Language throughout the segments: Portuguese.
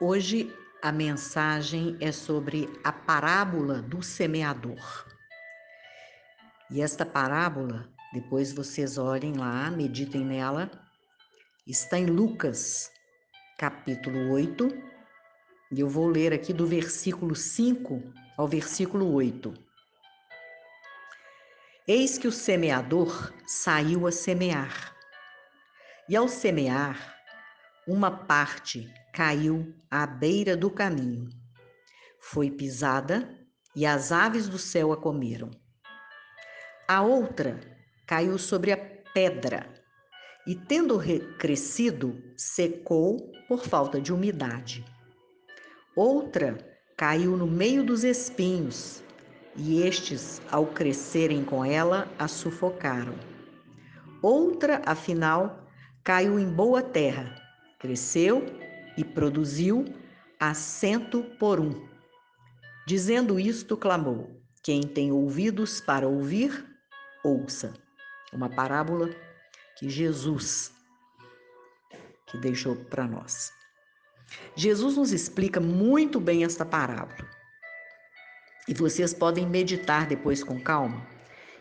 Hoje a mensagem é sobre a parábola do semeador. E esta parábola, depois vocês olhem lá, meditem nela, está em Lucas, capítulo 8, e eu vou ler aqui do versículo 5 ao versículo 8. Eis que o semeador saiu a semear. E ao semear, uma parte caiu à beira do caminho. Foi pisada e as aves do céu a comeram. A outra caiu sobre a pedra e, tendo crescido, secou por falta de umidade. Outra caiu no meio dos espinhos e estes, ao crescerem com ela, a sufocaram. Outra, afinal, caiu em boa terra, cresceu e produziu a cento por um. Dizendo isto, clamou: Quem tem ouvidos para ouvir, ouça. Uma parábola que Jesus que deixou para nós. Jesus nos explica muito bem esta parábola. E vocês podem meditar depois com calma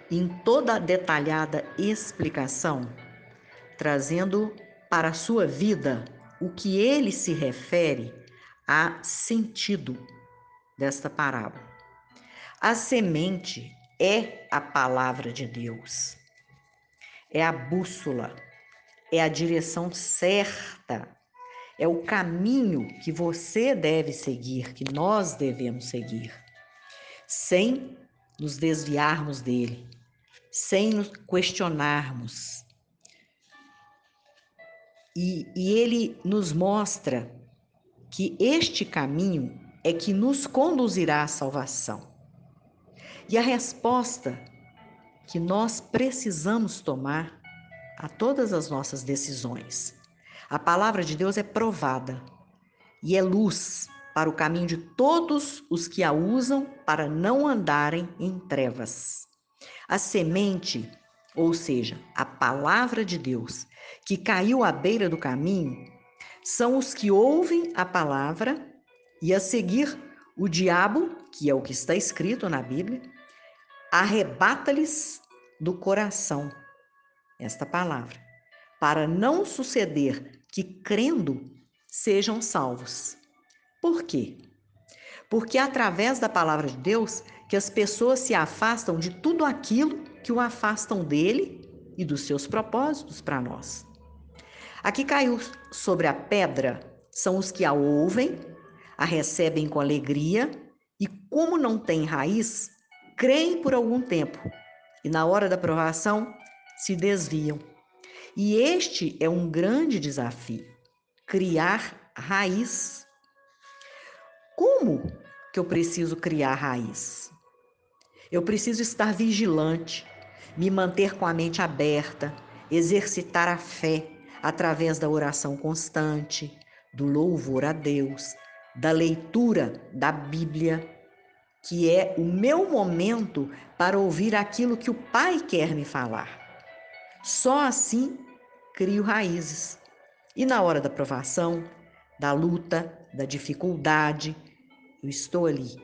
em toda a detalhada explicação, trazendo para a sua vida o que ele se refere a sentido desta parábola. A semente é a palavra de Deus, é a bússola, é a direção certa, é o caminho que você deve seguir, que nós devemos seguir sem nos desviarmos dele, sem nos questionarmos. E, e ele nos mostra que este caminho é que nos conduzirá à salvação. E a resposta que nós precisamos tomar a todas as nossas decisões. A palavra de Deus é provada e é luz para o caminho de todos os que a usam para não andarem em trevas. A semente, ou seja, a palavra de Deus, que caiu à beira do caminho, são os que ouvem a palavra e a seguir o diabo, que é o que está escrito na Bíblia, arrebata-lhes do coração esta palavra, para não suceder que crendo sejam salvos. Por quê? Porque através da palavra de Deus que as pessoas se afastam de tudo aquilo que o afastam dele e dos seus propósitos para nós. Aqui caiu sobre a pedra são os que a ouvem, a recebem com alegria e, como não tem raiz, creem por algum tempo e, na hora da provação, se desviam. E este é um grande desafio: criar raiz como que eu preciso criar raiz? Eu preciso estar vigilante, me manter com a mente aberta, exercitar a fé através da oração constante, do louvor a Deus, da leitura da Bíblia, que é o meu momento para ouvir aquilo que o Pai quer me falar. Só assim crio raízes. E na hora da provação, da luta, da dificuldade, eu estou ali,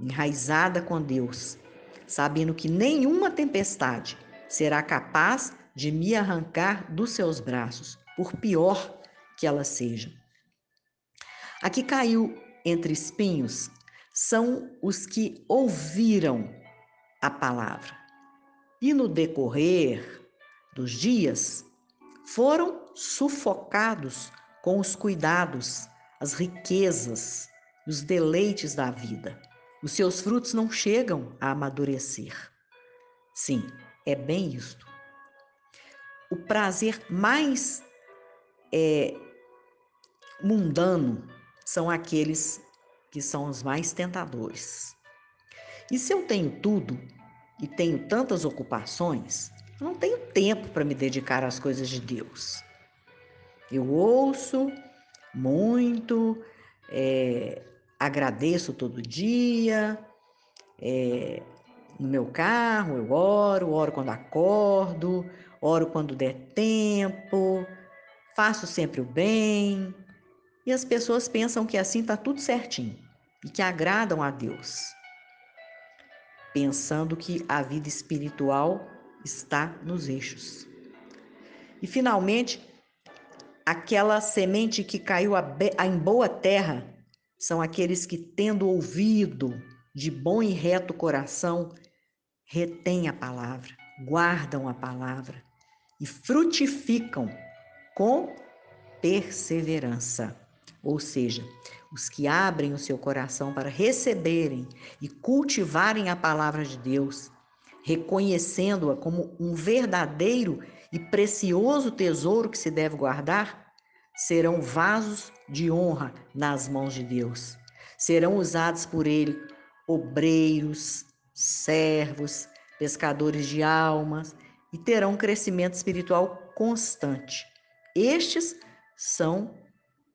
enraizada com Deus, sabendo que nenhuma tempestade será capaz de me arrancar dos seus braços, por pior que ela seja. Aqui caiu entre espinhos são os que ouviram a palavra. E no decorrer dos dias foram sufocados com os cuidados, as riquezas, os deleites da vida. Os seus frutos não chegam a amadurecer. Sim, é bem isto. O prazer mais é, mundano são aqueles que são os mais tentadores. E se eu tenho tudo e tenho tantas ocupações, eu não tenho tempo para me dedicar às coisas de Deus. Eu ouço muito, é, agradeço todo dia, é, no meu carro eu oro, oro quando acordo, oro quando der tempo, faço sempre o bem, E as pessoas pensam que assim está tudo certinho e que agradam a Deus, pensando que a vida espiritual está nos eixos. E finalmente, aquela semente que caiu em boa terra são aqueles que, tendo ouvido de bom e reto coração, retêm a palavra, guardam a palavra e frutificam com perseverança. Ou seja, os que abrem o seu coração para receberem e cultivarem a palavra de Deus, reconhecendo-a como um verdadeiro e precioso tesouro que se deve guardar, serão vasos de honra nas mãos de Deus. Serão usados por Ele obreiros, servos, pescadores de almas e terão um crescimento espiritual constante. Estes são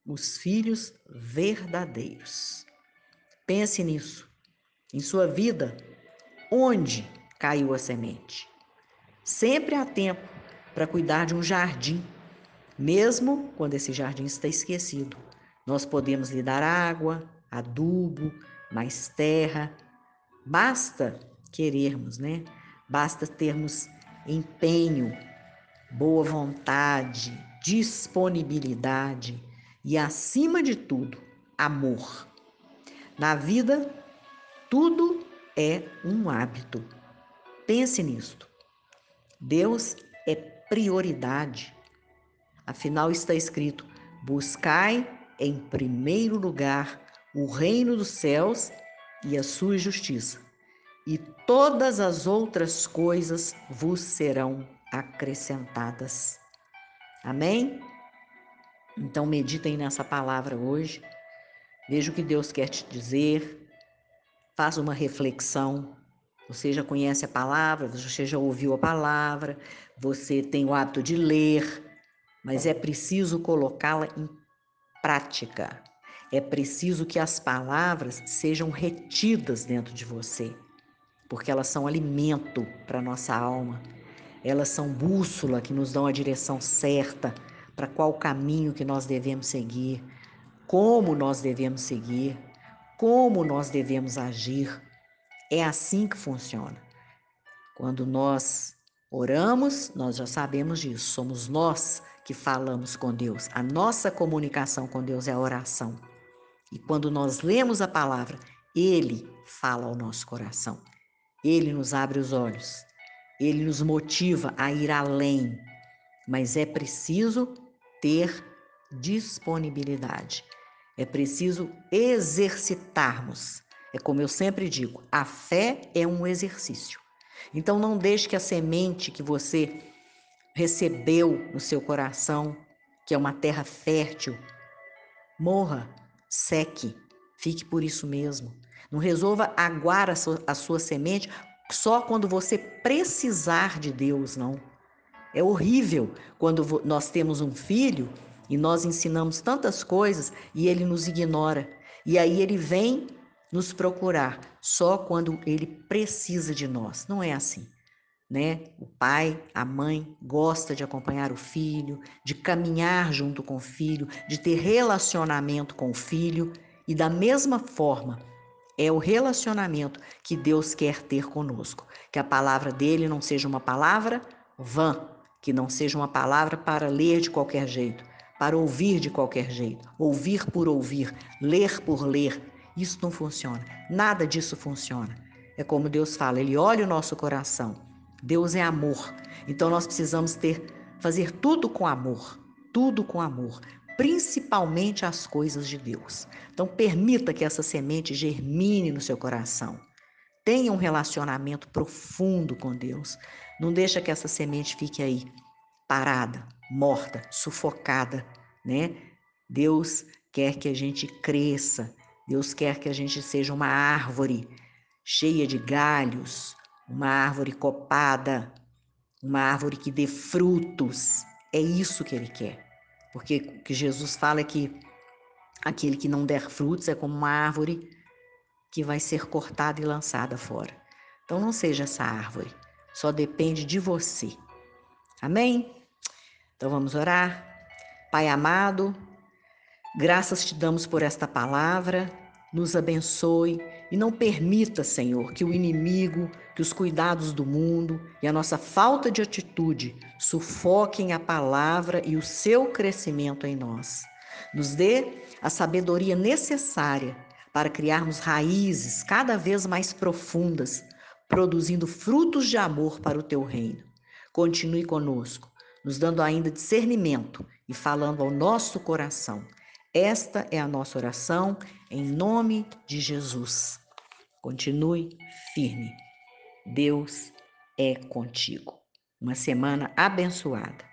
os filhos verdadeiros. Pense nisso. Em sua vida, onde caiu a semente? Sempre há tempo para cuidar de um jardim, mesmo quando esse jardim está esquecido. Nós podemos lhe dar água, adubo, mais terra. Basta querermos, né? Basta termos empenho, boa vontade, disponibilidade e, acima de tudo, amor. Na vida, tudo é um hábito. Pense nisto. Deus é prioridade. Afinal, está escrito: buscai em primeiro lugar o reino dos céus e a sua justiça, e todas as outras coisas vos serão acrescentadas. Amém? Então meditem nessa palavra hoje. Veja o que Deus quer te dizer. Faça uma reflexão. Você já conhece a palavra, você já ouviu a palavra, você tem o hábito de ler, mas é preciso colocá-la em prática. É preciso que as palavras sejam retidas dentro de você, porque elas são alimento para nossa alma. Elas são bússola que nos dão a direção certa para qual caminho que nós devemos seguir, como nós devemos seguir, como nós devemos agir. É assim que funciona. Quando nós oramos, nós já sabemos disso. Somos nós que falamos com Deus. A nossa comunicação com Deus é a oração. E quando nós lemos a palavra, Ele fala ao nosso coração. Ele nos abre os olhos. Ele nos motiva a ir além. Mas é preciso ter disponibilidade. É preciso exercitarmos. É como eu sempre digo, a fé é um exercício. Então não deixe que a semente que você recebeu no seu coração, que é uma terra fértil, morra, seque, fique por isso mesmo. Não resolva aguar a sua, a sua semente só quando você precisar de Deus, não. É horrível quando nós temos um filho e nós ensinamos tantas coisas e ele nos ignora. E aí ele vem nos procurar só quando ele precisa de nós. Não é assim, né? O pai, a mãe gosta de acompanhar o filho, de caminhar junto com o filho, de ter relacionamento com o filho e da mesma forma é o relacionamento que Deus quer ter conosco. Que a palavra dele não seja uma palavra vã, que não seja uma palavra para ler de qualquer jeito, para ouvir de qualquer jeito, ouvir por ouvir, ler por ler. Isso não funciona. Nada disso funciona. É como Deus fala, ele olha o nosso coração. Deus é amor. Então nós precisamos ter fazer tudo com amor, tudo com amor, principalmente as coisas de Deus. Então permita que essa semente germine no seu coração. Tenha um relacionamento profundo com Deus. Não deixa que essa semente fique aí parada, morta, sufocada, né? Deus quer que a gente cresça. Deus quer que a gente seja uma árvore cheia de galhos, uma árvore copada, uma árvore que dê frutos. É isso que ele quer. Porque o que Jesus fala é que aquele que não der frutos é como uma árvore que vai ser cortada e lançada fora. Então não seja essa árvore. Só depende de você. Amém? Então vamos orar. Pai amado, Graças te damos por esta palavra, nos abençoe e não permita, Senhor, que o inimigo, que os cuidados do mundo e a nossa falta de atitude sufoquem a palavra e o seu crescimento em nós. Nos dê a sabedoria necessária para criarmos raízes cada vez mais profundas, produzindo frutos de amor para o teu reino. Continue conosco, nos dando ainda discernimento e falando ao nosso coração. Esta é a nossa oração em nome de Jesus. Continue firme. Deus é contigo. Uma semana abençoada.